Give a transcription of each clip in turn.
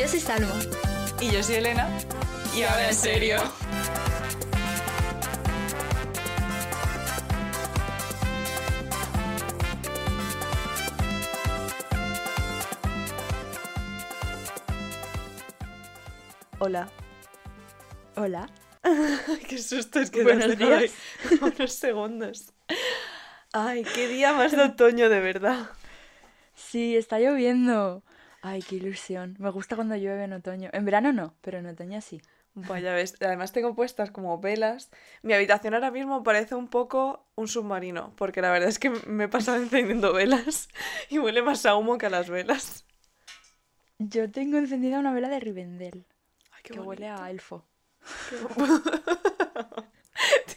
Yo soy Salma. Y yo soy Elena. Y ahora en serio. Hola. Hola. qué susto es que Buenos nos días. unos segundos. Ay, qué día más de otoño, de verdad. Sí, está lloviendo. Ay, qué ilusión. Me gusta cuando llueve en otoño. En verano no, pero en otoño sí. Vaya ves, además tengo puestas como velas. Mi habitación ahora mismo parece un poco un submarino, porque la verdad es que me he pasado encendiendo velas y huele más a humo que a las velas. Yo tengo encendida una vela de Rivendell, Ay, qué que huele a elfo. Qué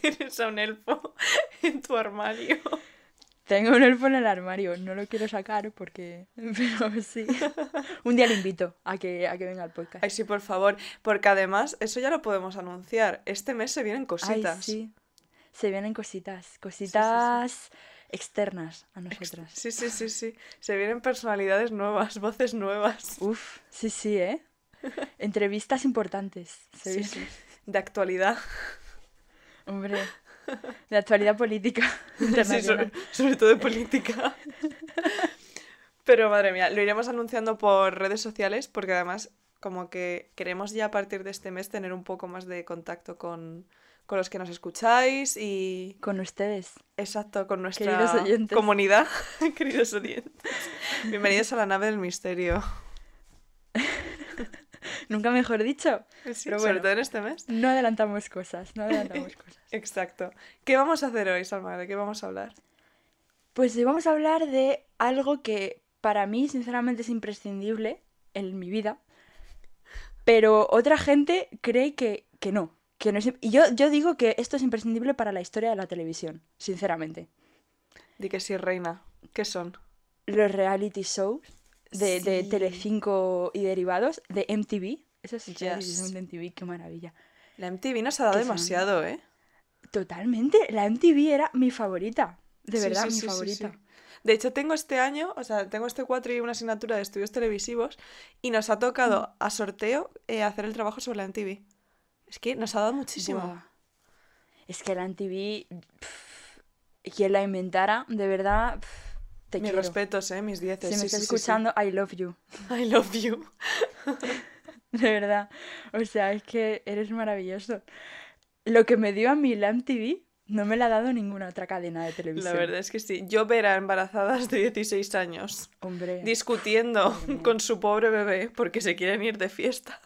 Tienes a un elfo en tu armario. Tengo un elfo en el armario, no lo quiero sacar porque... Pero sí. Un día le invito a que, a que venga al podcast. Ay, sí, por favor, porque además eso ya lo podemos anunciar. Este mes se vienen Ay, cositas. sí. Se vienen cositas, cositas externas a nosotras. Sí, sí, sí, sí. Se vienen personalidades nuevas, voces nuevas. Uf, sí, sí, ¿eh? Entrevistas importantes. Se Sí, vienen. sí. De actualidad. Hombre, de actualidad política Sí, sobre, sobre todo de política. Pero madre mía, lo iremos anunciando por redes sociales porque además como que queremos ya a partir de este mes tener un poco más de contacto con, con los que nos escucháis y Con ustedes. exacto con nuestra Queridos comunidad, queridos oyentes. Bienvenidos a la nave del misterio. Nunca mejor dicho. Sí, Pero sobre bueno. todo en este mes. No adelantamos cosas, no adelantamos cosas. Exacto. ¿Qué vamos a hacer hoy, Salma? ¿De qué vamos a hablar? Pues hoy vamos a hablar de algo que para mí sinceramente es imprescindible en mi vida, pero otra gente cree que, que no. Que no es, y yo, yo digo que esto es imprescindible para la historia de la televisión, sinceramente. Di que sí, reina. ¿Qué son? Los reality shows de, de Sí. Telecinco y derivados, de MTV. Esos reality Yes. de MTV, qué maravilla. La MTV nos ha dado demasiado, ¿eh? Totalmente, la MTV era mi favorita. De Sí, verdad, sí, mi sí, sí, favorita. sí. De hecho, tengo este año, o sea, tengo este cuatro y una asignatura de estudios televisivos y nos ha tocado Mm. a sorteo eh, hacer el trabajo sobre la MTV. Es que nos ha dado muchísimo. Buah. Es que la MTV, pff, quien la inventara, de verdad, pff, te Mis quiero. respetos, ¿eh? Mis dieces. Si me sí, estás sí, sí, sí. escuchando, I love you. I love you. De verdad. O sea, es que eres maravilloso. Lo que me dio a mí la MTV no me la ha dado ninguna otra cadena de La televisión. verdad es que sí. Yo ver a embarazadas de 16 años Hombre. discutiendo mía. con su pobre bebé porque se quieren ir de fiesta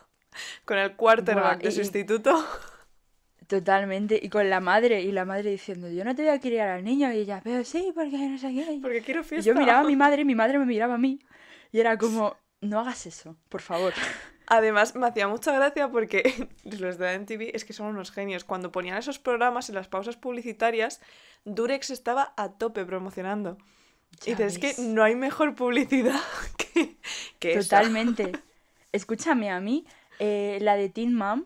con el quarterback Buah, de su y- instituto. Totalmente. Y con la madre, y la madre diciendo, yo no te voy a criar al niño. Y ella, pero sí, porque no sé qué. Porque quiero Y fiesta. yo miraba a mi madre, y mi madre me miraba a mí. Y era como, no hagas eso, por favor. Además, me hacía mucha gracia porque los de MTV es que son unos genios. Cuando ponían esos programas en las pausas publicitarias, Durex estaba a tope promocionando. y dices, es que ves. no hay mejor publicidad que, que esa". Totalmente. Escúchame, a mí, eh, la de Teen Mom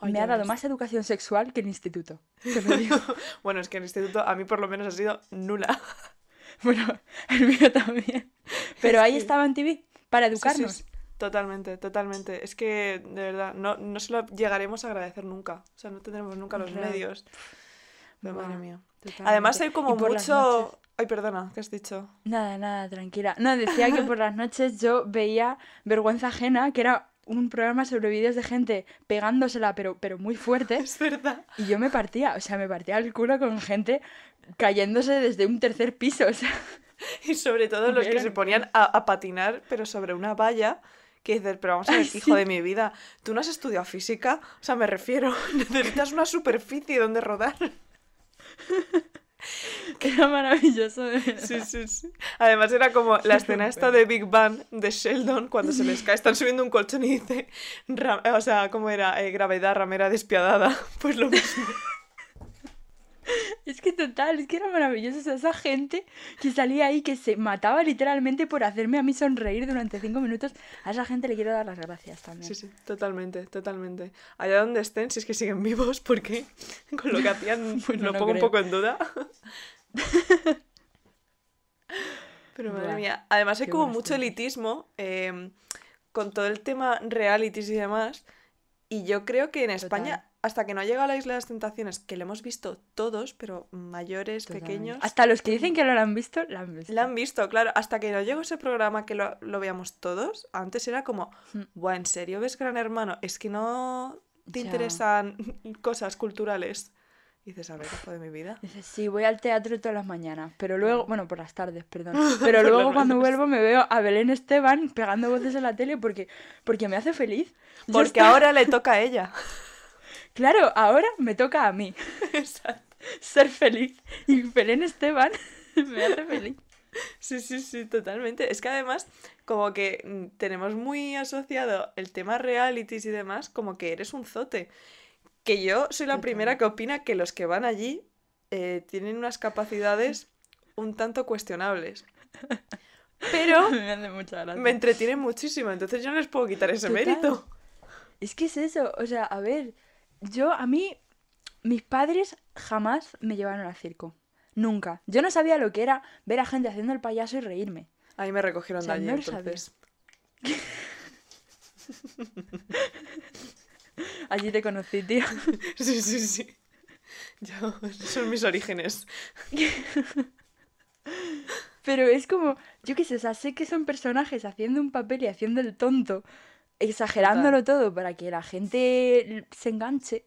Ay, me ha dado ves. más educación sexual que el instituto. Te lo digo. Bueno, es que el instituto a mí por lo menos ha sido nula. bueno, el mío también. Pero ahí estaba en TV para Sí, sí, educarnos. sí. Totalmente, totalmente. Es que, de verdad, no, no se lo llegaremos a agradecer nunca. O sea, no tendremos nunca los Real. medios. Pero madre mía. totalmente. Además hay como mucho... Ay, perdona, ¿qué has dicho? Nada, nada, tranquila. No, decía que por las noches yo veía Vergüenza Ajena, que era un programa sobre vídeos de gente pegándosela, pero, pero muy fuerte. Es verdad. Y yo me partía, o sea, me partía el culo con gente cayéndose desde un tercer piso, o sea. Y sobre todo los que se ponían a, a patinar, pero sobre una valla, que dices, pero vamos a ver, Ay, hijo sí. de mi vida, ¿tú no has estudiado física? O sea, me refiero, necesitas una superficie donde rodar. Era maravilloso, de verdad. Sí, sí, sí. Además era como la escena esta de Big Bang de Sheldon, cuando se les cae, están subiendo un colchón y dice, o sea, ¿cómo era? Eh, gravedad, ramera despiadada. Pues lo mismo. Es que total, es que era maravilloso. O sea, esa gente que salía ahí, que se mataba literalmente por hacerme a mí sonreír durante cinco minutos. A esa gente le quiero dar las gracias también. Sí, sí, totalmente, totalmente. Allá donde estén, si es que siguen vivos, porque con lo que hacían Pues no lo pongo un poco en duda. Pero madre mía, además hay como mucho elitismo eh, con todo el tema realities y demás. Y yo creo que en España, hasta que no ha llegado a la Isla de las Tentaciones, que lo hemos visto todos, pero mayores, pequeños. Hasta los que dicen que no lo han visto, lo han visto. La han visto, claro. Hasta que no llegó ese programa que lo, lo veamos todos, antes era como, Mm. Buah, ¿en serio ves Gran Hermano? Es que no te Ya. interesan cosas culturales. Y dices, a ver, hijo de mi vida. Dices, sí, voy al teatro todas las mañanas, pero luego, bueno, por las tardes, perdón. Pero luego cuando vuelvo me veo a Belén Esteban pegando voces en la tele porque, porque me hace feliz. Porque ahora le toca a ella. Claro, ahora me toca a mí ser feliz. Y Belén Esteban me hace feliz. Sí, sí, sí, totalmente. Es que además, como que mm, tenemos muy asociado el tema realities y demás, como que eres un zote. Que yo soy la primera que opina que los que van allí eh, tienen unas capacidades un tanto cuestionables. Pero me hace mucha gracia. me entretienen muchísimo, entonces yo no les puedo quitar ese Total. mérito. Es que es eso, o sea, a ver, yo a mí, mis padres jamás me llevaron al circo. Nunca. Yo no sabía lo que era ver a gente haciendo el payaso y reírme. A mí me recogieron O sea, de allí, no entonces. Allí te conocí, tío. Sí, sí, sí. Yo, son mis orígenes. Pero es como, yo qué sé, o sea, sé que son personajes haciendo un papel y haciendo el tonto, exagerándolo todo para que la gente se enganche.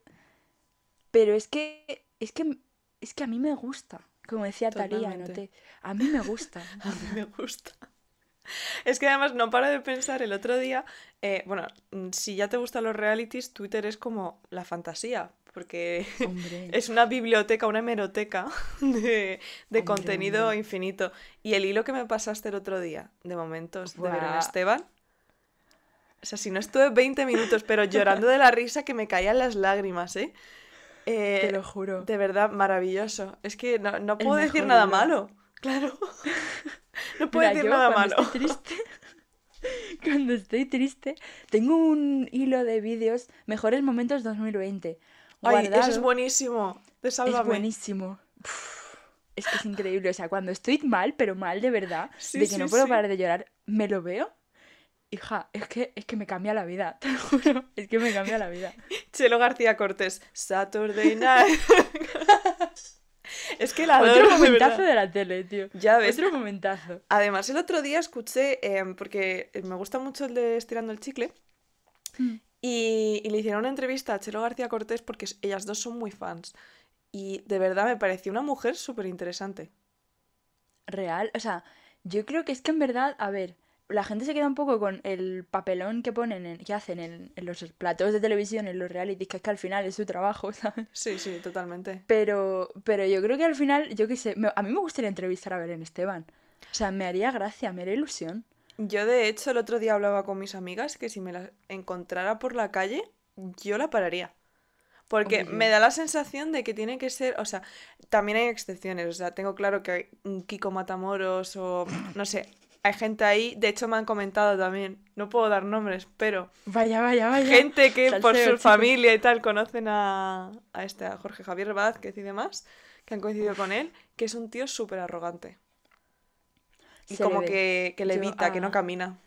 Pero es que, es que, es que a mí me gusta. Como decía Talía, ¿no? Te- a mí me gusta. A mí me gusta. Es que además no paro de pensar el otro día, eh, bueno, mm, si ya te gustan los realities, Twitter es como la fantasía, porque Hombre. es una biblioteca, una hemeroteca de, de Hombre, contenido hombre. infinito. Y el hilo que me pasaste el otro día, de momentos de Buah. Esteban, o sea, si no estuve 20 minutos, pero llorando de la risa que me caían las lágrimas, ¿eh? Eh, Te lo juro. de verdad, maravilloso. Es que no, no El puedo decir nada malo. Claro. No puedo Mira, decir yo nada cuando malo. estoy triste, cuando estoy triste, tengo un hilo de vídeos mejores momentos 2020. Ay, eso es buenísimo. De Es buenísimo. Uf, es que es increíble. O sea, cuando estoy mal, pero mal de verdad, Sí, de que sí, no puedo sí. parar de llorar, me lo veo. Hija, es que, es que me cambia la vida, te lo juro. Es que me cambia la vida. Chelo García Cortés. Saturday Night. es que la adoro, Otro momentazo de la tele, tío. Ya ves. Otro momentazo. Además, el otro día escuché, em, porque me gusta mucho el de Estirando el Chicle, Mm. y, y le hicieron una entrevista a Chelo García Cortés porque ellas dos son muy fans. Y de verdad me pareció una mujer súper interesante. Real, o sea, yo creo que es que en verdad, a ver, la gente se queda un poco con el papelón que ponen, en- que hacen en, en los platos de televisión, en los realities, que es que al final es su trabajo, ¿sabes? Sí, sí, totalmente. Pero, pero yo creo que al final, yo qué sé, me- a mí me gustaría entrevistar a Belén Esteban. O sea, me haría gracia, me haría ilusión. Yo, de hecho, el otro día hablaba con mis amigas que si me la encontrara por la calle, yo la pararía. Porque me da la sensación de que tiene que ser, o sea, también hay excepciones, o sea, tengo claro que hay un Kiko Matamoros o, no sé, hay gente ahí, de hecho me han comentado también, no puedo dar nombres, pero Vaya, vaya, vaya. gente que por su familia y tal conocen a, a este, a Jorge Javier Vázquez y demás, que han coincidido con él, que es un tío súper arrogante. Y Se como que, que Yo, levita, que no ah. camina.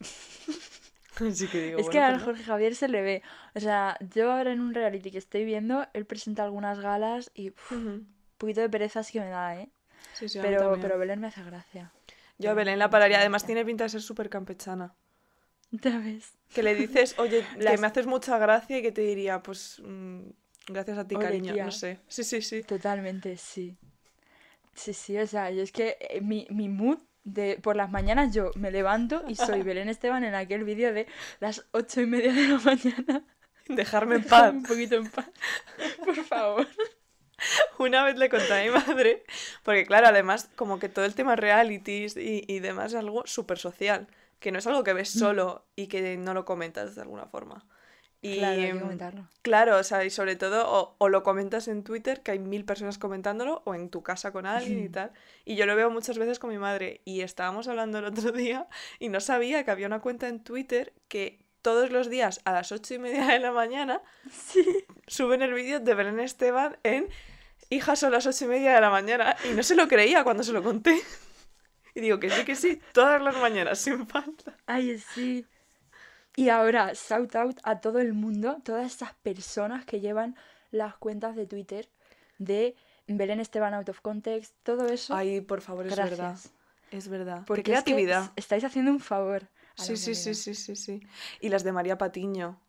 Así que digo, Es que al pues. Jorge Javier se le ve. O sea, yo ahora en un reality que estoy viendo, él presenta algunas galas y uf, un Ujú. poquito de pereza sí que me da, ¿eh? Sí, sí, Pero, pero Belén me hace gracia. Yo a Belén la pararía, además tiene pinta de ser súper campechana. ¿Ya ves? Que le dices, oye, que Las- me haces mucha gracia y que te diría, pues, mm, gracias a ti, cariño, tía. no sé. Sí, sí, sí. Totalmente, sí. Sí, sí, o sea, yo es que eh, mi, mi mood de por las mañanas yo me levanto y soy Belén Esteban en aquel vídeo de las ocho y media de la mañana. Dejarme en paz. Déjame un poquito en paz. Por favor. Una vez le conté a mi madre, porque claro, además, como que todo el tema realities y, y demás es algo súper social, que no es algo que ves Mm. solo y que no lo comentas de alguna forma. Y, Claro, hay que em, comentarlo. Claro, o sea, y sobre todo, o, o lo comentas en Twitter, que hay mil personas comentándolo, o en tu casa con alguien y tal. Y yo lo veo muchas veces con mi madre. Y estábamos hablando el otro día y no sabía que había una cuenta en Twitter que todos los días a las ocho y media de la mañana Sí. suben el vídeo de Belén Esteban en Hijas son las ocho y media de la mañana. Y no se lo creía cuando se lo conté. Y digo que sí, que sí, todas las mañanas, sin falta. Ay, sí. Y ahora, shout out a todo el mundo, todas esas personas que llevan las cuentas de Twitter de Belén Esteban Out of Context, todo eso. Ay, por favor, es verdad. Es verdad. Porque Qué es que creatividad. s- estáis haciendo un favor. Sí, sí, sí, sí, sí, sí. Y las de María Patiño.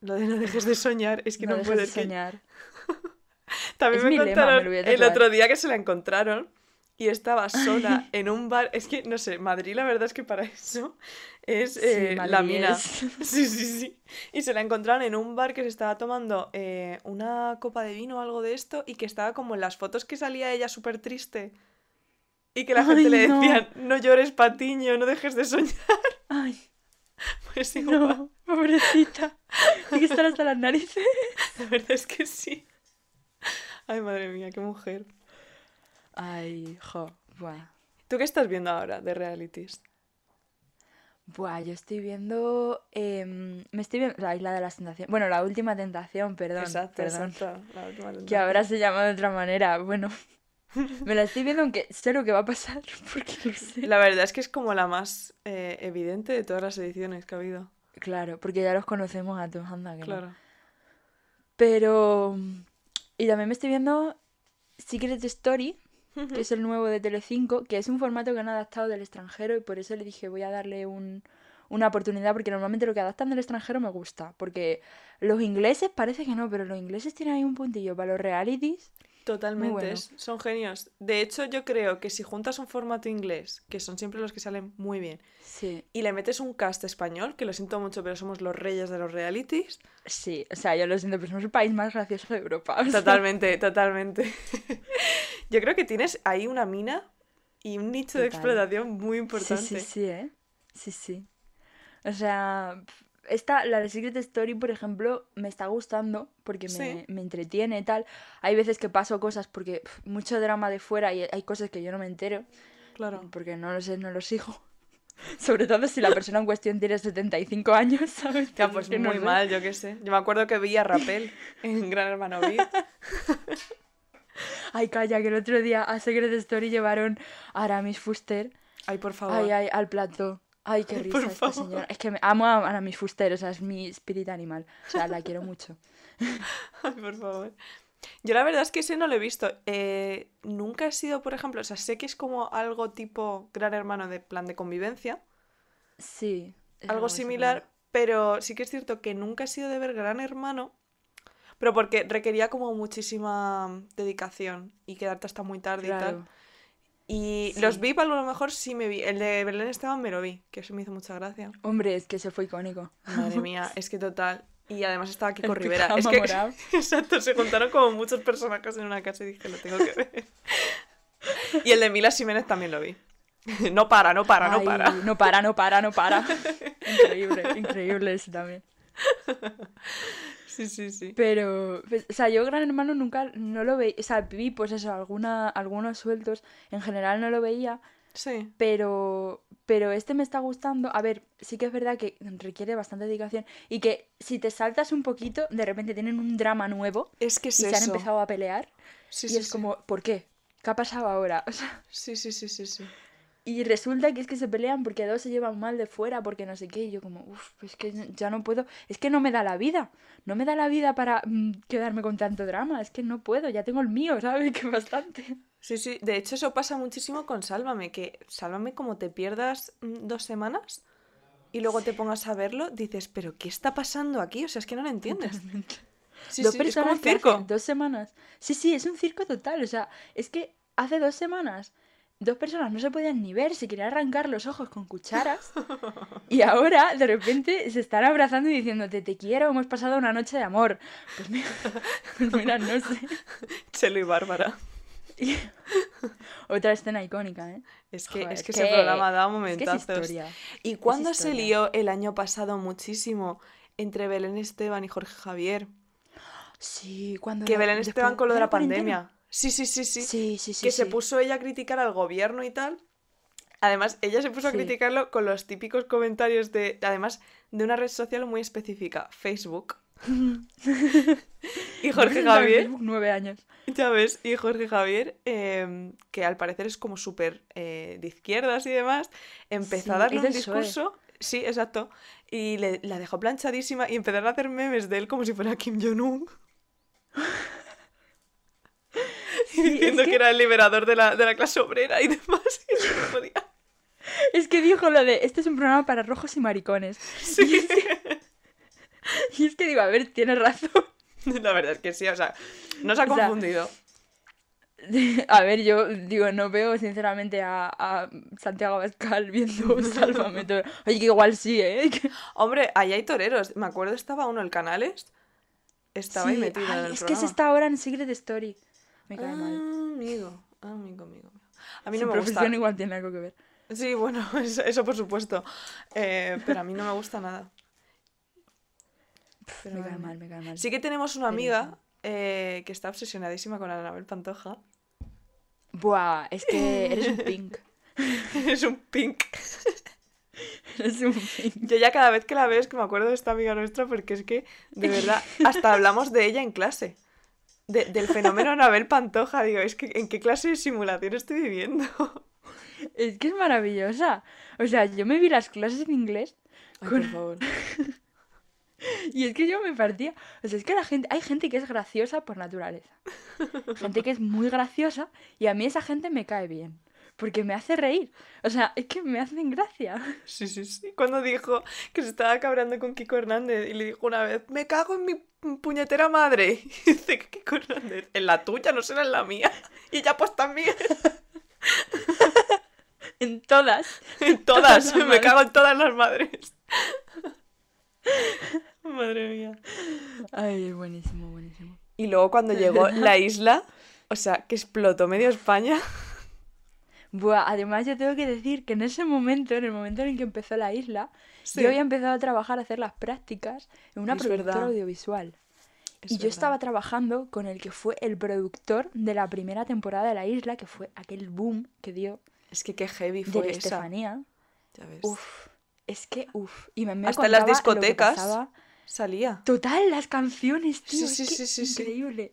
Lo de no dejes de soñar, es que no, dejes puedo de es que- soñar. También Es me mi lema, me contaron el otro día que se la encontraron y estaba sola en un bar. Es que, no sé, Madrid la verdad es que para eso es Sí, eh, la mina. es- Sí, sí, sí. Y se la encontraron en un bar que se estaba tomando eh, una copa de vino o algo de esto y que estaba como en las fotos que salía ella súper triste. Y que la gente Ay, le decían, no llores, Patiño, no dejes de soñar. Ay, Pues igual, no, pobrecita. Tiene que estar hasta las narices. la verdad es que sí. Ay, madre mía, qué mujer. Ay, jo, buah. ¿Tú qué estás viendo ahora de realities? Buah, yo estoy viendo. em, me estoy viendo. La isla de las tentaciones. Bueno, la última tentación, perdón. exacto, perdón. exacto. La última Que tentación. ahora se llama de otra manera. Bueno, me la estoy viendo aunque sé lo que va a pasar. Porque lo sé. La verdad es que es como la más eh, evidente de todas las ediciones que ha habido. Claro, porque ya los conocemos a todos, anda que no. Claro. Pero. Y también me estoy viendo Secret Story, que es el nuevo de Telecinco, que es un formato que han adaptado del extranjero y por eso le dije voy a darle un, una oportunidad porque normalmente lo que adaptan del extranjero me gusta, porque los ingleses parece que no, pero los ingleses tienen ahí un puntillo para los realities. Totalmente, bueno. es- son genios. De hecho, yo creo que si juntas un formato inglés, que son siempre los que salen muy bien, Sí, y le metes un cast español, que lo siento mucho, pero somos los reyes de los realities, sí, o sea, yo lo siento, pero somos el país más gracioso de Europa. o sea, totalmente, totalmente. yo creo que tienes ahí una mina y un nicho de explotación muy Sí, importante. sí, sí, ¿eh? Sí, sí. O sea, esta, la de Secret Story, por ejemplo, me está gustando porque me, Sí. me entretiene y tal. Hay veces que paso cosas porque mucho drama de fuera y hay cosas que yo no me entero Claro. porque no lo sé, no lo sigo. Sobre todo si la persona en cuestión tiene 75 años, ¿sabes? Ya, Pues no muy sé. mal, yo qué sé. Yo me acuerdo que vi a Rapel en Gran Hermano VIP. Ay, calla, que el otro día a Secret Story llevaron a Aramis Fuster Ay, por favor. Ay, ay, al plato. Ay, qué risa por esta favor. señora. Es que me amo a Aramis Fuster, o sea, es mi espíritu animal. O sea, la quiero mucho. Ay, por favor. Yo la verdad es que ese no lo he visto. Eh, nunca he sido, por ejemplo, o sea, sé que es como algo tipo Gran Hermano de plan de convivencia, Sí. algo similar, pero sí que es cierto que nunca he sido de ver Gran Hermano, pero porque requería como muchísima dedicación y quedarte hasta muy tarde y tal. Y Sí. los VIP a lo mejor sí me vi. El de Belén Esteban me lo vi, que eso me hizo mucha gracia. Hombre, es que se fue icónico. Madre mía, es que total. Y además estaba Kiko El Rivera. Es que, morado. exacto, se juntaron como muchos personajes en una casa y dije, lo tengo que ver. Y el de Mila Jiménez también lo vi. No para, no para, no para. No para, no para, no para. increíble, increíble ese también. Sí, sí, sí. Pero, pues, o sea, yo Gran Hermano nunca, no lo veía, o sea, vi pues eso, alguna, algunos sueltos, en general no lo veía, Sí, pero, pero este me está gustando. A ver, sí que es verdad que requiere bastante dedicación y que si te saltas un poquito, de repente tienen un drama nuevo es que y es se han empezado a pelear Sí, y sí, es sí. como, ¿por qué? ¿Qué ha pasado ahora? O sea, Sí, sí, sí, sí, sí. Y resulta que es que se pelean porque dos se llevan mal de fuera, porque no sé qué, y yo como, uff, es que ya no puedo, es que no me da la vida, no me da la vida para mm, quedarme con tanto drama, es que no puedo, ya tengo el mío, ¿sabes? Que bastante. Sí, sí. De hecho, eso pasa muchísimo con Sálvame, que Sálvame como te pierdas mm, dos semanas y luego te pongas a verlo, dices, pero ¿qué está pasando aquí? O sea, es que no lo entiendes. Totalmente. Sí, dos sí, es como personas un circo. dos semanas. Sí, sí, es un circo total. O sea, es que hace dos semanas dos personas no se podían ni ver, se querían arrancar los ojos con cucharas. Y ahora, de repente, se están abrazando y diciéndote, te quiero, hemos pasado una noche de amor. Pues mira, pues mira, no sé. Chelo y Bárbara. Y- Otra escena icónica, ¿eh? Es que, Joder, es que es ese programa da Es que es momentazos. historia. ¿Y cuándo se lió el año pasado muchísimo entre Belén Esteban y Jorge Javier? Sí, cuando... Que la- Belén después Esteban con lo de la pandemia. Sí, sí, sí, sí. Sí, sí, sí. que se puso ella a criticar al gobierno y tal. Además, ella se puso a criticarlo con los típicos comentarios de, además, de una red social muy específica, Facebook. y Jorge Javier, Facebook, nueve años. ya ves, y Jorge Javier, em, que al parecer es como súper eh, de izquierdas y demás, empezó a darle un discurso. Sí, exacto. Y le, la dejó planchadísima y empezaron a hacer memes de él como si fuera Kim Jong-un. Diciendo es que... que- era el liberador de la, de la clase obrera y demás. Y podía. Es que dijo lo de, este es un programa para rojos y maricones. Sí. Y, es que, y es que digo, a ver, tienes razón. La verdad es que sí, o sea, nos ha O sea, confundido. A ver, yo digo, no veo sinceramente a, a Santiago Abascal viendo Sálvame. todo. Oye, que igual sí, ¿eh? Que- Hombre, ahí hay toreros. Me acuerdo estaba uno, el Canales. Estaba ahí Sí, metido ay, en el es que se programa. está ahora en Secret Story. Me cae Ah, mal. amigo, amigo, amigo. A mí Su no me gusta. profesión igual tiene algo que ver. Sí, bueno, eso, eso por supuesto. Eh, pero a mí no me gusta nada. Pero me cae mal, me cae mal. Sí que tenemos una amiga eh, que está obsesionadísima con Anabel Pantoja. Buah, es que eres un pink. es un pink. Eres un pink. Yo ya cada vez que la veo es que me acuerdo de esta amiga nuestra porque es que, de verdad, hasta hablamos de ella en clase. De- del fenómeno Anabel Pantoja. Digo, es que ¿en qué clase de simulación estoy viviendo? Es que es maravillosa. O sea, yo me vi las clases en inglés Ay, Con- por favor. y es que yo me partía. O sea, es que la gente, hay gente que es graciosa por naturaleza. Gente que es muy graciosa y a mí esa gente me cae bien. Porque me hace reír. O sea, es que me hacen gracia. Sí, sí, sí. Cuando dijo que se estaba cabreando con Kiko Hernández y le dijo una vez, me cago en mi puñetera madre. Y dice que Kiko Hernández, en la tuya, no será en la mía. Y ella pues también. En todas. En todas, las me cago en todas las madres. Madre mía. Ay, es buenísimo, buenísimo. Y luego cuando llegó la isla, o sea, que explotó medio España. Buah, además yo tengo que decir que en ese momento, en el momento en el que empezó la isla, Sí. yo había empezado a trabajar, a hacer las prácticas en una Es productora verdad. audiovisual. Es y yo estaba trabajando con el que fue el productor de la primera temporada de la isla, que fue aquel boom que dio Es que qué heavy fue esa. Estefanía. Ya ves. Uf, es que uf. Y me, me Hasta en las discotecas. Salía. Total, las canciones, tío. Sí, es sí, que sí, sí, sí.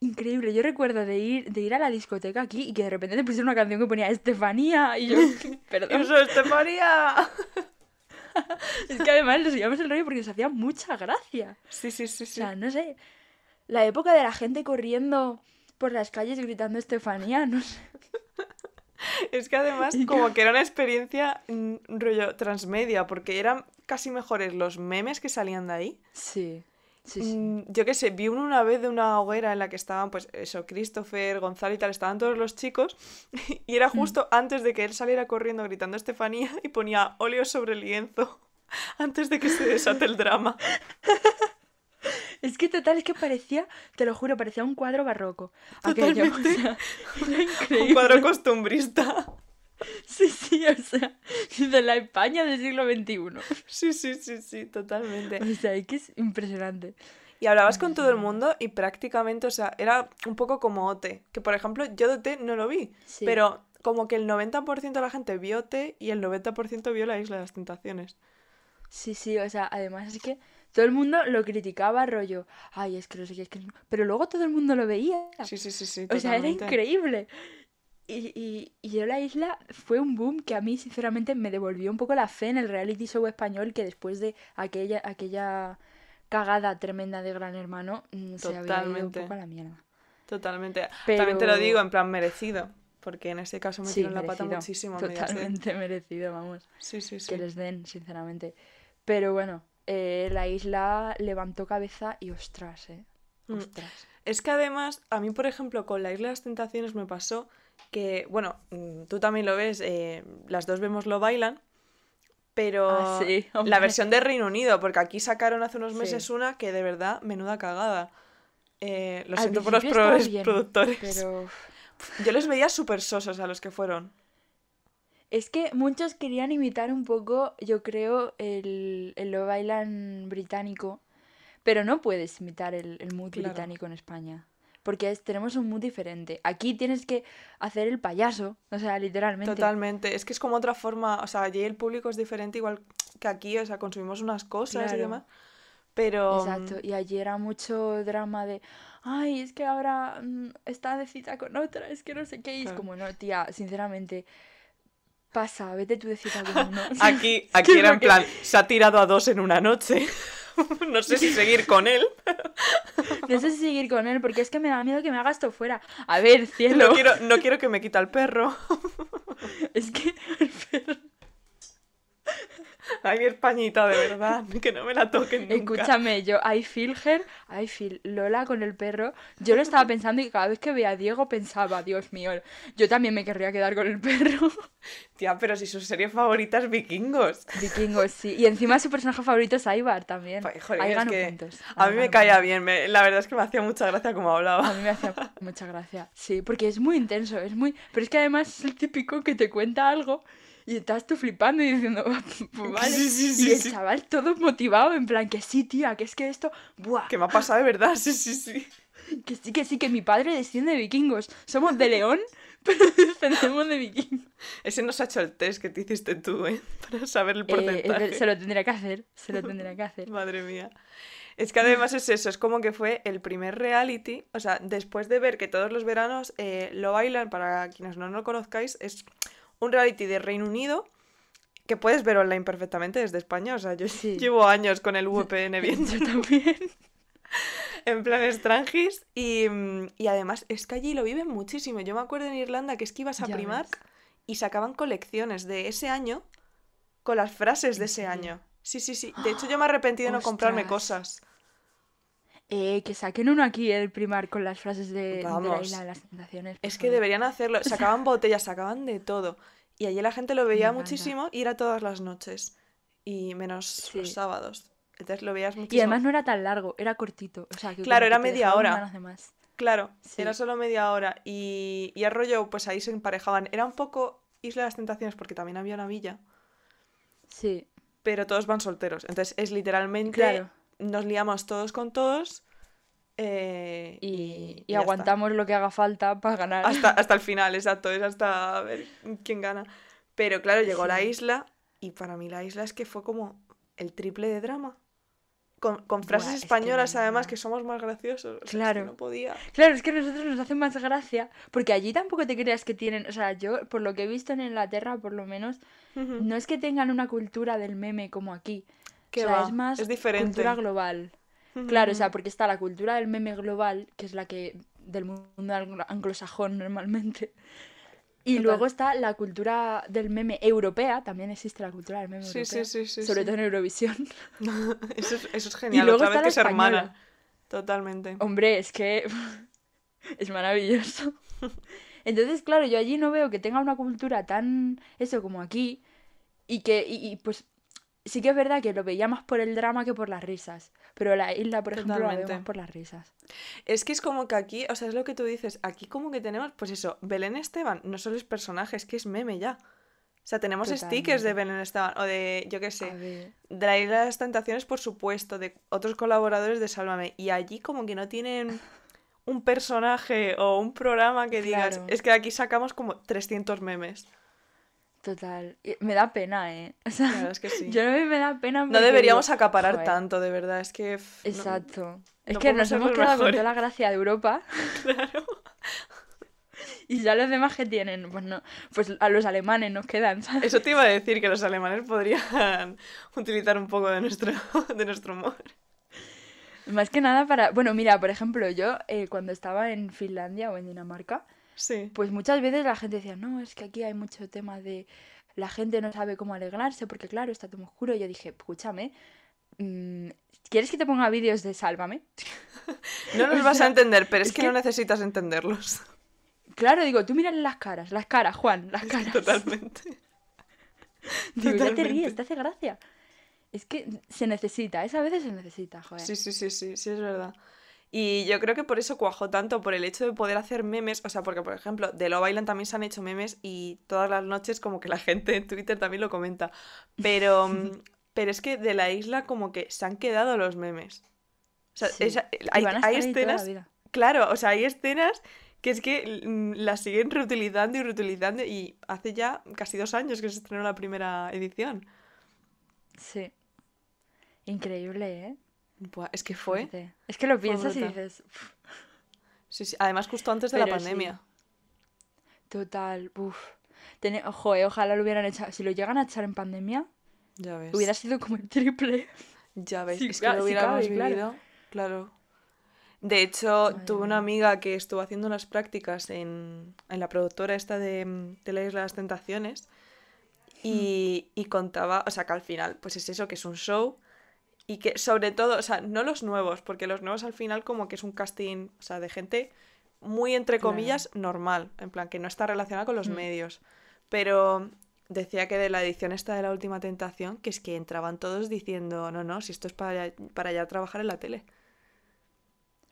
Increíble. Yo recuerdo de ir, de ir a la discoteca aquí y que de repente te pusieron una canción que ponía Estefanía y yo, perdón. ¡Eso, Estefanía! Es que además nos llevamos el rollo porque nos hacía mucha gracia. Sí, sí, sí, O sí. sea, no sé. La época de la gente corriendo por las calles gritando Estefanía, no sé. Es que además como que era una experiencia mm, rollo transmedia, porque eran casi mejores los memes que salían de ahí. Sí, sí, sí. Mm, Yo qué sé, vi uno una vez de una hoguera en la que estaban, pues eso, Christopher, Gonzalo y tal, estaban todos los chicos, y era justo antes de que él saliera corriendo gritando Estefanía y ponía óleo sobre el lienzo, antes de que se desate el drama. Es que total, es que parecía, te lo juro, parecía un cuadro barroco. Aquello, o Totalmente. sea. Un cuadro costumbrista. Sí, sí, o sea, de la España del siglo XXI. Sí, sí, sí, sí, totalmente. O sea, es que es impresionante. Y hablabas con todo el mundo y prácticamente, o sea, era un poco como OT. Que por ejemplo, yo de OT no lo vi, Sí. pero como que el 90% de la gente vio OT y el 90% vio la Isla de las Tentaciones. Sí, sí, o sea, además es que todo el mundo lo criticaba, rollo, ay, es que no sé qué, es que no-". Pero luego todo el mundo lo veía. Sí, sí, sí, sí. O sea, era increíble. Y, y, y yo la isla fue un boom que a mí, sinceramente, me devolvió un poco la fe en el reality show español que después de aquella, aquella cagada tremenda de Gran Hermano mm, se había ido un poco a la mierda. Totalmente. Pero- También te lo digo en plan merecido, porque en ese caso me Sí, la pata muchísimo. Mediaset. Totalmente merecido, vamos. Sí, sí, sí. Que les den, sinceramente. Pero bueno, eh, la isla levantó cabeza y ostras, ¿eh? Mm. Ostras. Es que además, a mí, por ejemplo, con la Isla de las Tentaciones me pasó que, bueno, mm, tú también lo ves, eh, las dos vemos lo bailan, pero Ah, sí, la versión de Reino Unido, porque aquí sacaron hace unos Sí. meses una que de verdad, menuda cagada. Eh, lo Al siento por los bien, productores. Pero Yo les veía súper sosos a los que fueron. es que muchos querían imitar un poco, yo creo, el, el Love Island británico, pero no puedes imitar el, el mood Claro. británico en España. Porque es- tenemos un mood diferente. Aquí tienes que hacer el payaso, o sea, literalmente. Totalmente. Es que es como otra forma, o sea, allí el público es diferente igual que aquí, o sea, consumimos unas cosas y Claro. demás. Pero... Exacto, y allí era mucho drama de, ay, es que ahora mm, está de cita con otra, es que no sé qué, y es Claro. como, no, tía, sinceramente, pasa, vete tú de cita con uno. Aquí, Es aquí era en plan, se ha tirado a dos en una noche. no sé si seguir con él. No sé si seguir con él, porque es que me da miedo que me haga esto fuera. A ver, cielo, No quiero, no quiero que me quita el perro. es que... Ay, mi españita, de verdad. Que no me la toquen nunca. Escúchame, yo, I feel her, I feel Lola con el perro. Yo lo estaba pensando y cada vez que veía a Diego pensaba, Dios mío, yo también me querría quedar con el perro. Tía, pero si su serie favorita es Vikingos. Vikingos, sí. Y encima su personaje favorito es Ivar también. Ay, joder, Ahí puntos. A mí me caía bien. me- la verdad es que me hacía mucha gracia como A hablaba. mí me hacía mucha gracia. Sí, porque es muy intenso, es muy... Pero es que además es el típico que te cuenta algo y estás tú flipando y diciendo, pues vale. Sí, sí, sí, y el chaval todo motivado, en plan, que sí, tía, que es que esto... Buah, Que me ha pasado de verdad, sí, sí, sí. que sí, que sí, que mi padre desciende de vikingos. Somos de León, pero descendemos de vikingos. Ese nos ha hecho el test que te hiciste tú, ¿eh? Para saber el Eh, porcentaje. se lo tendría que hacer, se lo tendría que hacer. Madre mía. Es que además es eso, es como que fue el primer reality, o sea, después de ver que todos los veranos eh, lo bailan, para quienes no lo conozcáis, es un reality de Reino Unido que puedes ver online perfectamente desde España, o sea, yo Sí. llevo años con el VPN viendo Yo también. en plan extranjis y, y además es que allí lo viven muchísimo. Yo me acuerdo en Irlanda que es que ibas a Ya Primark ves. y sacaban colecciones de ese año con las frases de ¿En ese año. Sí, sí, sí. De hecho, yo me he arrepentido de no comprarme cosas. Eh, que saquen uno aquí, el primar, con las frases de, de la Vamos. isla de las tentaciones. Es que deberían hacerlo. Sacaban botellas, sacaban de todo. Y allí la gente lo veía muchísimo y era todas las noches. Y menos Sí. los sábados. Entonces lo veías muchísimo. Y además no era tan largo, era cortito. O sea, que Claro, era que media hora. Claro, Sí. era solo media hora. Y, y rollo, pues ahí se emparejaban. Era un poco Isla de las Tentaciones porque también había una villa. Sí, Pero todos van solteros. Entonces es literalmente. claro. Nos liamos todos con todos. eh, Y, y y ya está. aguantamos lo que haga falta para ganar. Hasta, hasta el final, exacto. Es hasta ver quién gana. Pero claro, llegó la isla. Y para mí la isla es que fue como el triple de drama. Con, con frases Buah, es que españolas, la además, que somos más graciosos. O sea, es que Claro. no podía. Claro, es que a nosotros nos hace más gracia. Porque allí tampoco te creas que tienen. O sea, yo, por lo que he visto en Inglaterra, por lo menos, no es que tengan una cultura del meme como aquí. ¿Qué o sea, va? es más Es diferente. cultura global. Claro, o sea, porque está la cultura del meme global, que es la que del mundo anglo- anglosajón normalmente. Y Total. luego está la cultura del meme europea, también existe la cultura del meme Sí, europea. sí, sí, sí, sobre todo en Eurovisión. Eso es, eso es genial. luego Otra vez que hermanan. española. Totalmente. Hombre, es que es maravilloso. Entonces, claro, yo allí no veo que tenga una cultura tan eso como aquí y que y, y, pues sí que es verdad que lo veía más por el drama que por las risas, pero la isla, por ejemplo, la veo Totalmente. más por las risas. Es que es como que aquí, o sea, es lo que tú dices, aquí como que tenemos, pues eso, Belén Esteban no solo es personaje, es que es meme ya. O sea, tenemos stickers de Totalmente. Belén Esteban, o de, yo qué sé, de la Isla de las Tentaciones, por supuesto, de otros colaboradores de Sálvame. Y allí como que no tienen un personaje o un programa que digas, Claro. es que aquí sacamos como 300 memes. Total, me da pena, ¿eh? O sea, es que sí. yo mí me da pena No deberíamos acaparar "Joder". tanto, de verdad, es que... no- Exacto. es no que nos hemos quedado con toda la gracia de Europa. Y ya los demás que tienen, pues no, pues a los alemanes nos quedan, ¿sabes? Eso te iba a decir, que los alemanes podrían utilizar un poco de nuestro, de nuestro humor. Más que nada para, bueno, mira, por ejemplo, yo eh, cuando estaba en Finlandia o en Dinamarca, Sí. pues muchas veces la gente decía, no, es que aquí hay mucho tema de la gente no sabe cómo alegrarse porque claro, está todo oscuro. Y yo dije, escúchame, mm, ¿quieres que te ponga vídeos de Sálvame? No nos O vas a entender, pero es, es que, que- no necesitas entenderlos. Claro, digo, tú mírale las caras, las caras, Juan, las caras. Totalmente. Digo, ya te ríes, te hace gracia. Es que se necesita, esa veces se necesita, joder. Sí, sí, sí, sí, sí, es verdad. Y yo creo que por eso cuajó tanto, por el hecho de poder hacer memes, o sea, porque por ejemplo, de Love Island también se han hecho memes y todas las noches como que la gente en Twitter también lo comenta. Pero, mm, pero es que de la isla como que se han quedado los memes. O sea, Sí. esa- Y hay, hay escenas, claro, o sea, hay escenas que es que mm, las siguen reutilizando y reutilizando y hace ya casi dos años que se estrenó la primera edición. Sí. Increíble, ¿eh? Buah, es que fue. Es que lo piensas y dices, "Uf, Sí, sí. Además, justo antes de la sí. pandemia. total, uff. Ojo, eh, ojalá lo hubieran echado. Si lo llegan a echar en pandemia, Ya ves. hubiera sido como el triple. Ya ves, es que lo hubiéramos cabe, vivido. Claro. De hecho, tuve una amiga que estuvo haciendo unas prácticas en, en la productora esta de, de la Isla de las Tentaciones y, y contaba, o sea, que al final, pues es eso, que es un show y que sobre todo, o sea, no los nuevos, porque los nuevos al final como que es un casting, o sea, de gente muy entre Claro. comillas normal, en plan que no está relacionada con los Mm. medios, pero decía que de la edición esta de la última tentación, que es que entraban todos diciendo, no, no, si esto es para, para ya trabajar en la tele.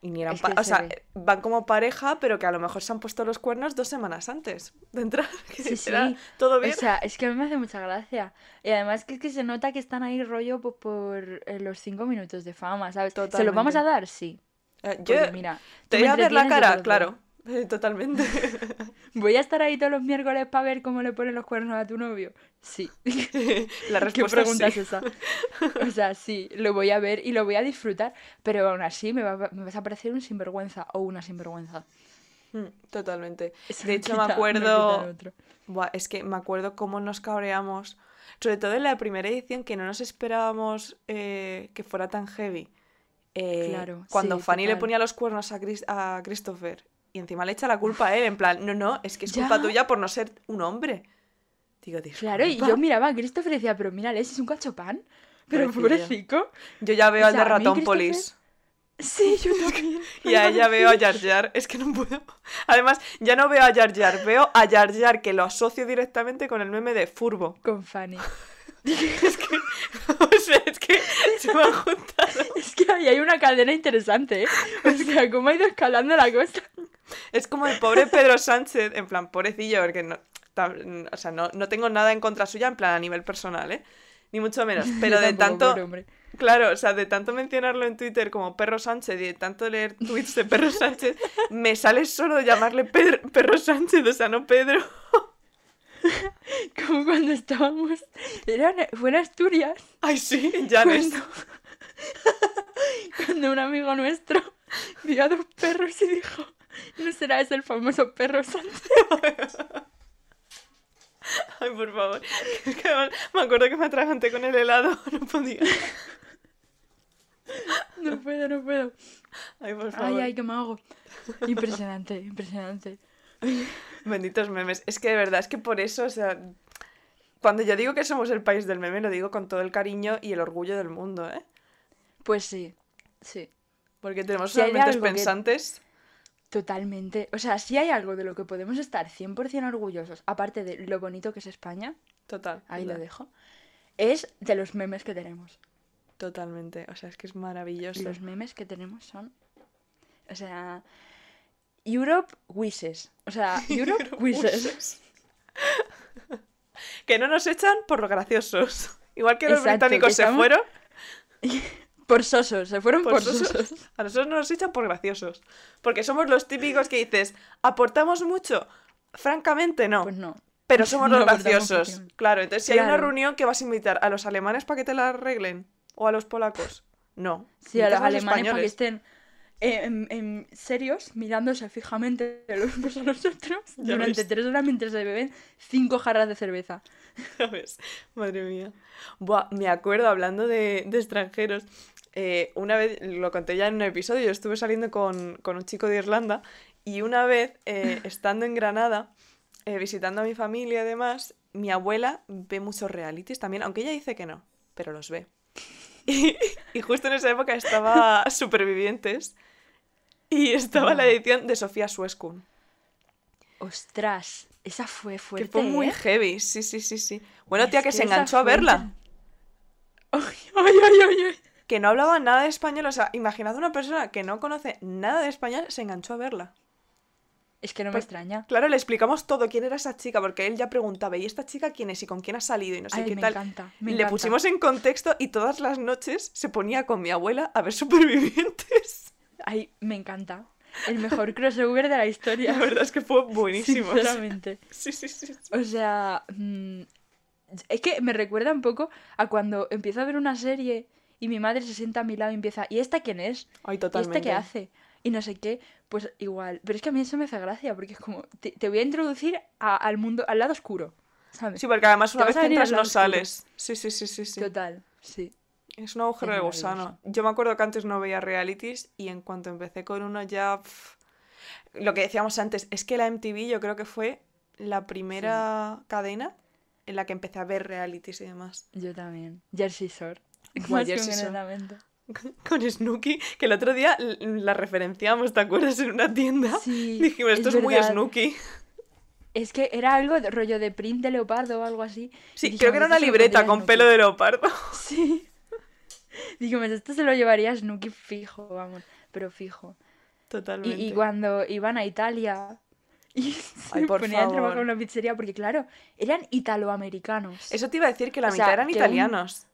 Y ni eran o se sea, ve. van como pareja, pero que a lo mejor se han puesto los cuernos dos semanas antes de entrar. que Sí, sí. todo O bien. sea, es que a mí me hace mucha gracia. Y además que es que se nota que están ahí rollo pues, por eh, los cinco minutos de fama, ¿sabes? ¿Se lo vamos a dar? Sí. Eh, yo mira, te voy a ver la cara, claro. Totalmente. ¿Voy a estar ahí todos los miércoles para ver cómo le ponen los cuernos a tu novio? Sí. la ¿Qué respuesta pregunta es sí. es esa? O sea, sí, lo voy a ver y lo voy a disfrutar, pero aún así me, va- me vas a parecer un sinvergüenza o una sinvergüenza. Mm, Totalmente. Eso De hecho, quita- me acuerdo. Buah, es que me acuerdo cómo nos cabreamos. Sobre todo en la primera edición, que no nos esperábamos eh, que fuera tan heavy. Eh, Claro, Cuando sí, Fanny le ponía los cuernos a, Chris- a Christopher y encima le echa la culpa a él, en plan, no, no, es que es culpa Ya. tuya por no ser un hombre. Digo, Claro, y yo miraba a Christopher y decía, pero mírale, ese es un cachopán. Pero Pobrecillo. pobrecito. Yo ya veo o al de Ratón Polis. Sí, yo también. Y a ella veo a Jar Jar. Es que no puedo. Además, ya no veo a Jar Jar, veo a Jar Jar que lo asocio directamente con el meme de Furbo. Con Fanny. O sea, es que se me ha juntado. Es que ahí hay una cadena interesante, ¿eh? O sea, cómo ha ido escalando la cosa. Es como el pobre Pedro Sánchez, en plan, pobrecillo, porque no, o sea, no, no tengo nada en contra suya, en plan, a nivel personal, ¿eh? Ni mucho menos. Pero de tanto, claro, o sea, de tanto mencionarlo en Twitter como Perro Sánchez y de tanto leer tweets de Perro Sánchez, me sale solo llamarle Pedro- Perro Sánchez, o sea, no Pedro. Como cuando estábamos. Era fue en Asturias. Ay, sí, Janes. Cuando, cuando un amigo nuestro vio a dos perros y dijo: ¿No será ese el famoso perro Sánchez? Ay, por favor. Que me acuerdo que me atraganté con el helado, no podía. No puedo, no puedo. Ay, por favor. Ay, ay, qué mago. Impresionante, impresionante. Benditos memes. Es que de verdad, es que por eso, o sea, cuando yo digo que somos el país del meme, lo digo con todo el cariño y el orgullo del mundo, ¿eh? Pues sí, sí. Porque tenemos Si mentes que- pensantes. Totalmente. O sea, si hay algo de lo que podemos estar 100% orgullosos, aparte de lo bonito que es España, Total. ahí lo dejo, es de los memes que tenemos. Totalmente. O sea, es que es maravilloso. Los memes que tenemos son. O sea. Europe Wishes. O sea, Europe Wishes. Wishes. que no nos echan por los graciosos. Igual que los Exacto, británicos que se estamos- fueron, Por sosos, se fueron por por, sosos. sosos. A nosotros no nos echan por graciosos. Porque somos los típicos que dices, ¿aportamos mucho? Francamente, no. Pues no. Pero somos No los graciosos. Claro, entonces si hay una reunión que vas a invitar a los alemanes para que te la arreglen o a los polacos. No. Sí, a los alemanes para que estén en, en serios, mirándose fijamente los unos a los otros durante ves. tres horas mientras se beben cinco jarras de cerveza. Madre mía. Buah, me acuerdo hablando de, de extranjeros. eh, una vez, lo conté ya en un episodio, yo estuve saliendo con, con un chico de Irlanda y una vez, eh, estando en Granada, eh, visitando a mi familia y demás, mi abuela ve muchos realities también, aunque ella dice que no, pero los ve. Y, y justo en esa época estaba Supervivientes y estaba la edición de Sofía Sueskun, Ostras, esa fue que fuerte. fue muy ¿eh? heavy, sí, sí, sí, sí. Bueno, Es tía, que que se enganchó a verla. inter- Ay, ay, ay, ay, ay. que no hablaba nada de español. O sea, imaginad una persona que no conoce nada de español, se enganchó a verla. Es que no me Pues- extraña. Claro, le explicamos todo quién era esa chica, porque él ya preguntaba, ¿y esta chica quién es y con quién ha salido y no sé Ay, qué me tal? encanta. me le encanta. pusimos en contexto y todas las noches se ponía con mi abuela a ver supervivientes. Ay, me encanta. El mejor crossover de la historia. La verdad es que fue buenísimo. Sinceramente. Sí, sí, sí. sí. O sea, mm, es que me recuerda un poco a cuando empiezo a ver una serie y mi madre se sienta a mi lado y empieza, ¿y esta quién es? Ay, ¿Y totalmente. este qué hace? Y no sé qué, pues igual. Pero es que a mí eso me hace gracia, porque es como, te, te voy a introducir a- al mundo, al lado oscuro, ¿sabes? Sí, porque además una vez que entras no oscuro. sales. Sí, sí, sí, sí, sí. Total, sí. Es un agujero Es de gusano. Yo me acuerdo que antes no veía realities y en cuanto empecé con uno ya... Lo que decíamos antes, es que la MTV yo creo que fue la primera cadena en la que empecé a ver realities y demás. Yo también. Jersey Shore. Más Jersey Shore. Con Snooki, que el otro día la referenciamos, ¿te acuerdas? En una tienda. Sí, Dijimos, esto es, muy. Snooki. Es que era algo de rollo de print de leopardo o algo así. Sí, Y creo que era una "Esto se lo libreta con Snooki". pelo de leopardo. Sí. Dijimos, esto se lo llevaría Snooki fijo, vamos, pero fijo. Y, Totalmente. y cuando iban a Italia y se Ay, por ponían a trabajar en una pizzería, porque claro, eran italoamericanos. Eso te iba a decir que la O mitad sea, eran italianos.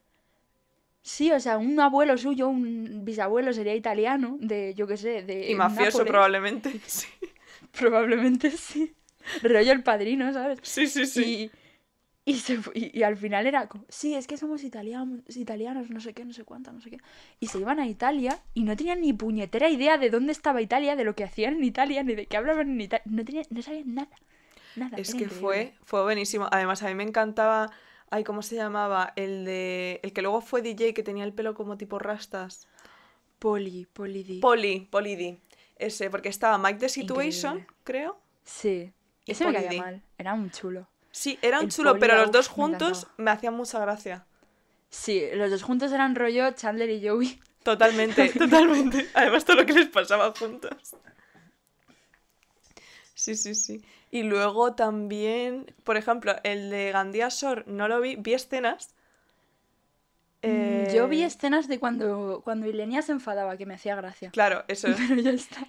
Sí, o sea, un abuelo suyo, un bisabuelo sería italiano, de, yo qué sé, de Y mafioso Nápoles. probablemente. Sí, Probablemente sí. Rollo el padrino, ¿sabes? sí, sí. sí. Y, y, se y- y al final era como, sí, es que somos italianos, italianos, no sé qué, no sé cuánto, no sé qué. Y se iban a Italia y no tenían ni puñetera idea de dónde estaba Italia, de lo que hacían en Italia, ni de qué hablaban en Italia. No, tenían, no sabían nada. Nada. Es que increíble. fue, fue buenísimo. Además, a mí me encantaba. Ay, ¿cómo se llamaba? El de. El que luego fue DJ que tenía el pelo como tipo rastas. Poli, Poli Di. Poli, Polidi. Ese, porque estaba Mike the Situation, Increíble. creo. sí. y Ese me Poli caía mal. Era un chulo. Sí, eran El chulos, Poli, pero los dos me juntos me hacían mucha gracia. Sí, los dos juntos eran rollo Chandler y Joey. Totalmente, totalmente. Además, todo lo que les pasaba juntos. Sí, sí, sí. Y luego también, por ejemplo, el de Gandía Shore, no lo vi, vi escenas. Mm, Yo vi Eh, escenas de cuando, cuando Ilenia se enfadaba, que me hacía gracia. Claro, eso, Pero ya está.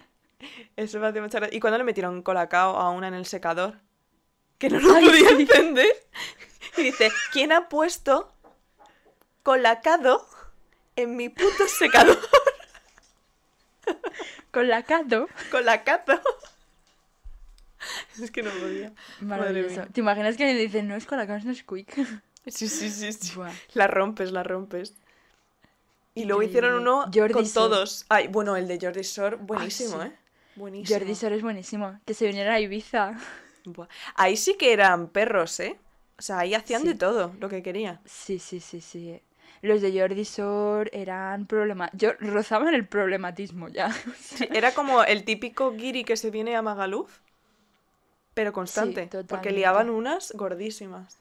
eso me hace mucha gracia. Y cuando le metieron colacao a una en el secador, que no lo Ay, podía sí. encender, y dice, ¿quién ha puesto colacado en mi puto secador? Con la Cato. Colacado. Es que no podía. Madre Maravilloso. mía. ¿Te imaginas que le dicen, no es con la no es quick? Sí, sí, sí, sí. Buah. La rompes, la rompes. Y luego hicieron uno Jordi con todos. Ay, bueno, el de Jordi Shore, buenísimo, sí. ¿eh? Buenísimo. Jordi Sor es buenísimo. Que se viniera a Ibiza. Buah. Ahí sí que eran perros, ¿eh? O sea, ahí hacían Sí. de todo lo que querían. Sí, sí, sí, sí. Los de Jordi Sor eran problema. Yo rozaban el problematismo ya. Sí, era como el típico guiri que se viene a Magaluf, pero constante. porque totalmente. liaban unas gordísimas.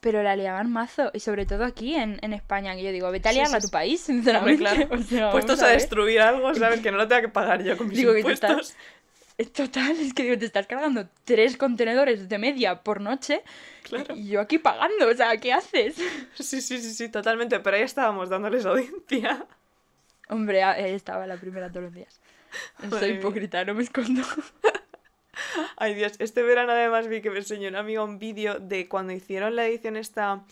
Pero la liaban mazo. Y sobre todo aquí en, en España. Que yo digo, vete a Sí, liarla sí, a tu sí. país, sinceramente. claro. O sea, Puestos a ver. destruir algo, ¿sabes? Que no lo tenga que pagar yo con mis Digo que te estás- impuestos. Es total, es que digo, te estás cargando tres contenedores de media por noche. Claro. Y yo aquí pagando, o sea, ¿qué haces? Sí, sí, sí, sí, totalmente. Pero ahí estábamos dándoles audiencia. Hombre, ahí estaba la primera todos los días. Soy hipócrita, no me escondo. Ay, Dios, este verano además vi que me enseñó un amigo un vídeo de cuando hicieron la edición esta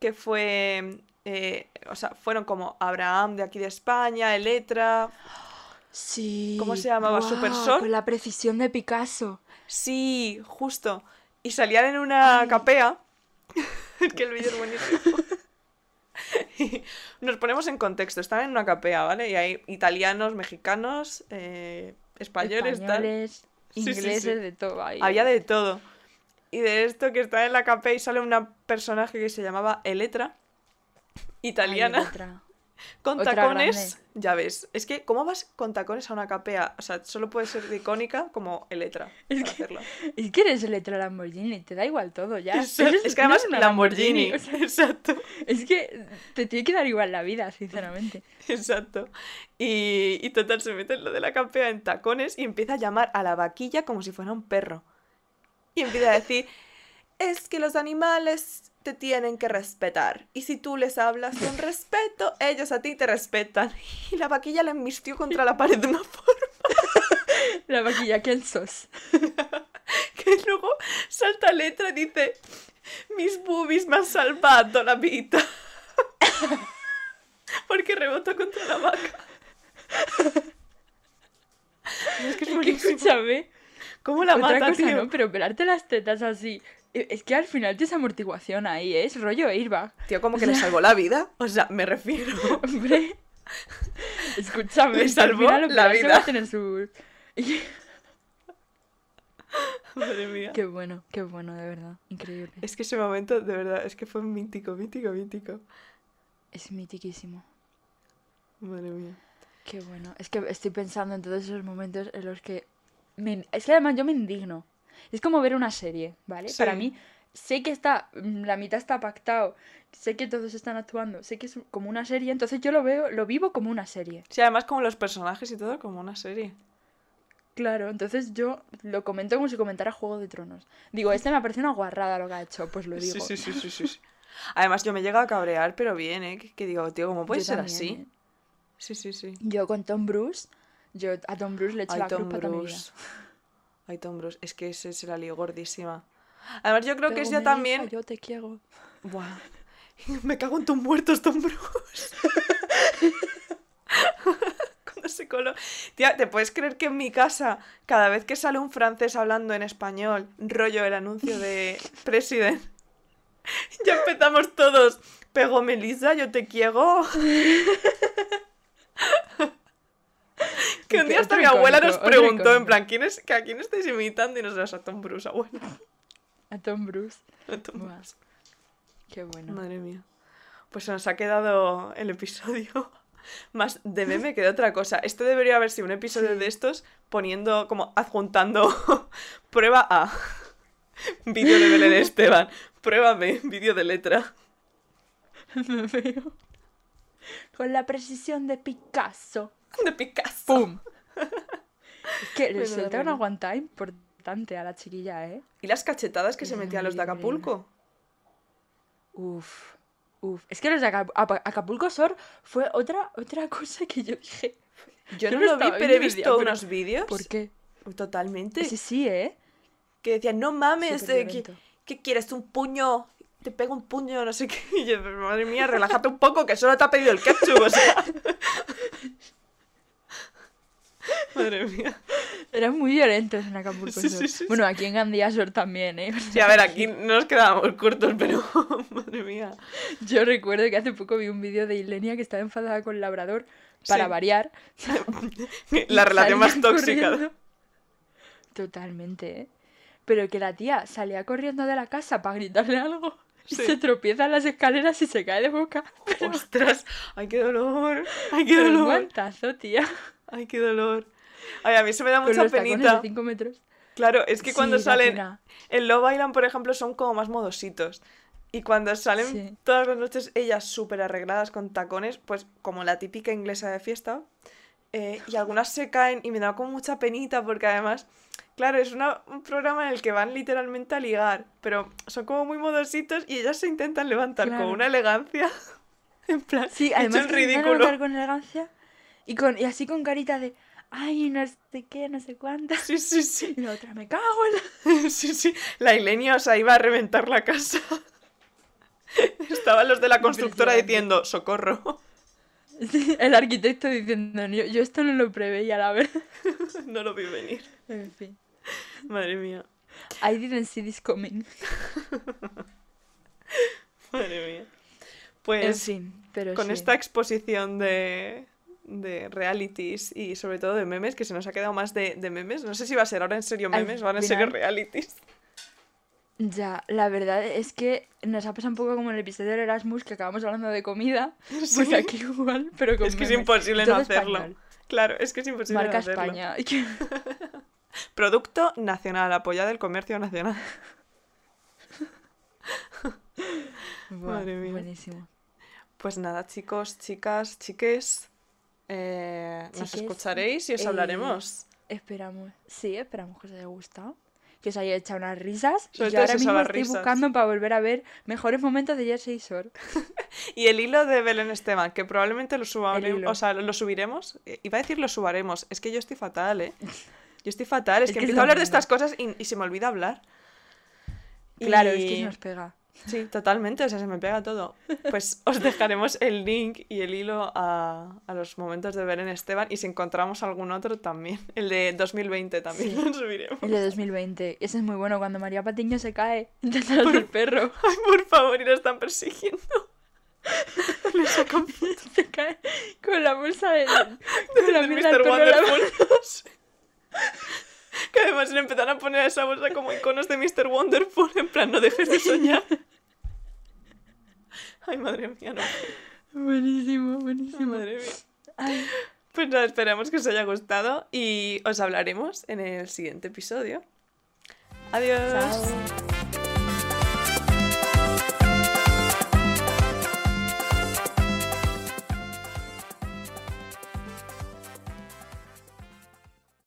que fue... eh, o sea, fueron como Abraham de aquí de España, Eletra... Sí. ¿Cómo se llamaba? Buah, ¿Super Sol? Con la precisión de Picasso. Sí, justo. Y salían en una Ay. capea. que el vídeo es buenísimo. Y Nos ponemos en contexto. Están en una capea, ¿vale? Y hay italianos, mexicanos, eh, españoles, tal. Españoles, Sí, sí, ingleses, sí. de todo ahí. Había de todo. Y de esto que está en la y sale una personaje que se llamaba Eletra, Ay, italiana, otra. Con otra tacones. grande. Ya ves, es que, ¿cómo vas con tacones a una capea? O sea, solo puede ser de icónica como Eletra Es que-. Es que eres electro Lamborghini, te da igual todo ya. Es, que no además una Lamborghini. o sea, Exacto, es que te tiene que dar igual la vida, sinceramente. exacto. Y, y total, se mete en lo de la capea en tacones y empieza a llamar a la vaquilla como si fuera un perro. Y empieza a decir, es que los animales te tienen que respetar. Y si tú les hablas con respeto, ellos a ti te respetan. Y la vaquilla le embistió contra la pared de una forma La vaquilla, ¿quién sos? que luego salta letra y dice, mis boobies me han salvado la vida. Porque rebotó contra la vaca. Es que es escúchame. ¿Cómo la Otra mata, cosa tío? no, pero pelarte las tetas así, Es que al final tienes amortiguación ahí, ¿eh? es rollo airbag. Tío, como que le salvó la vida. O sea, me refiero. Hombre. Escúchame, Le al salvó final la vida. tener su... Madre mía. Qué bueno, qué bueno, de verdad. Increíble. Es que ese momento, de verdad, es que fue mítico, mítico, mítico. Es mitiquísimo. Madre mía. Qué bueno. Es que estoy pensando en todos esos momentos en los que... me- Es que además yo me indigno. Es como ver una serie, ¿vale? Sí. Para mí, sé que está... mm, La mitad está pactado. Sé que todos están actuando. Sé que es como una serie. Entonces yo lo veo, lo vivo como una serie. Sí, además como los personajes y todo, como una serie. Claro, entonces yo lo comento como si comentara Juego de Tronos. Digo, este me parece una guarrada lo que ha hecho, pues lo digo. Sí, sí, sí, sí, sí. Además, yo me llego a cabrear, pero bien, ¿eh? Que, que digo, tío, ¿cómo puede Yo ser también, así? ¿eh? Sí, sí, sí. Yo con Tom Bruce, yo a Tom Bruce le echo Ay, la Tom culpa. Bruce. Ay, Tom Bruce. Es que ese se la lió gordísima. Además, yo creo que es ya también... Yo te quiero. Buah. Me cago en tus muertos, Tom Bruce. Cuando se coló. Tía, ¿te puedes creer que en mi casa, cada vez que sale un francés hablando en español, rollo el anuncio de President, ya empezamos todos. Pego Melissa, yo te quiero. que un día hasta mi abuela nos preguntó, en plan, ¿quién es, que ¿a quién estáis imitando? Y nosotros a Tom Bruce, abuela. A Tom Bruce. A Tom Buah, Bruce. Qué bueno. Madre mía. Pues se nos ha quedado el episodio más de meme que de otra cosa. Esto debería haber sido un episodio Sí. de estos poniendo, como adjuntando prueba A. Vídeo de Belén Esteban. Prueba B. Vídeo de letra. Me veo. Con la precisión de Picasso. De Picasso. ¡Pum! es que le suelta una time importante a la chiquilla, ¿eh? ¿Y las cachetadas que se metían los de. Acapulco? Uf. Uf. Es que los de Acap- Acapulco Shore fue otra, otra cosa que yo dije. Yo Yo no lo vi, pero he visto pero unos vídeos. ¿Por qué? Totalmente. Sí, sí, ¿eh? Que decían, no mames, eh, ¿qué, qué quieres? ¿Un puño? Te pego un puño, no sé qué. Y yo, madre mía, relájate un poco, que solo te ha pedido el ketchup, o sea. Madre mía. Eran muy violentos en Acapulco Sí, Shore. sí, sí, Bueno, aquí en Gandía Shore también, ¿eh? Sí, a ver, aquí no nos quedábamos cortos, pero. Madre mía. Yo recuerdo que hace poco vi un vídeo de Ilenia que estaba enfadada con Labrador, para variar. La relación más tóxica. corriendo. Totalmente, ¿eh? Pero que la tía salía corriendo de la casa para gritarle algo Sí. se tropieza en las escaleras y se cae de boca. Pero, Ostras, ay, qué dolor. Ay, qué pero un dolor. guantazo, tía. Ay, qué dolor. Ay, a mí se me da Con mucha los penita. de 5 metros. Claro, es que cuando Sí, salen. En Love Island, por ejemplo, son como más modositos. Y cuando salen Sí. todas las noches ellas súper arregladas con tacones, pues como la típica inglesa de fiesta. eh, y algunas se caen y me da como mucha penita porque además, claro, es una- un programa en el que van literalmente a ligar, pero son como muy modositos y ellas se intentan levantar Claro. con una elegancia. En plan, Sí, hecho además el se intentan ridículo. levantar con elegancia y, con, y así con carita de, ay, no sé qué, no sé cuántas. Sí, sí, sí. Y la otra, me cago en la... Sí, sí. La Ilenia, o sea, iba a reventar la casa. Estaban los de la constructora diciendo, socorro. Sí, el arquitecto diciendo, yo, yo esto no lo preveía, la verdad. No lo vi venir. En fin. Madre mía. I didn't see this coming. Madre mía. En Pues fin, pero con sí. esta exposición de, de realities y sobre todo de memes, que se nos ha quedado más de, de memes. No sé si va a ser ahora en serio Al memes o ahora en serio realities. Ya, la verdad es que nos ha pasado un poco como en el episodio del Erasmus que acabamos hablando de comida. Pues aquí igual, pero con Es que es imposible no hacerlo. español. Claro, es que es imposible no Marca hacerlo. España. Producto nacional, apoyado del comercio nacional. Buah, Madre mía. Buenísimo. Pues nada, chicos, chicas, chiques. Eh, nos escucharéis y os eh, hablaremos. Esperamos. Sí, esperamos que os haya gustado. Que os haya echado unas risas. Sobre y todo ahora mismo estoy risas. buscando para volver a ver mejores momentos de Jersey Shore. Y el hilo de Belén Esteban, que probablemente lo hilo. o sea, lo subiremos. Eh, Iba a decir lo subaremos, es que yo estoy fatal, ¿eh? Yo estoy fatal, es, Es que, empiezo a hablar de estas cosas y, y se me olvida hablar. Claro, es que Y- se nos pega. Sí, totalmente, o sea, se me pega todo. Pues os dejaremos el link y el hilo a, a los momentos de ver en Esteban y si encontramos algún otro también. El de 2020 también lo subiremos. El de 2020. Ese es muy bueno, cuando María Patiño se cae detrás del perro. Ay, por favor, y lo están persiguiendo. Le sacan Se cae con la bolsa de, de la del Mr. la Wonderful. Sí. Que además le empezaron a poner a esa bolsa como iconos de Mr. Wonderful, en plan, no dejes de soñar. Ay, madre mía, no. Buenísimo, Ay, buenísimo. madre mía. Ay, Pues nada, esperamos que os haya gustado y os hablaremos en el siguiente episodio. Adiós. chao.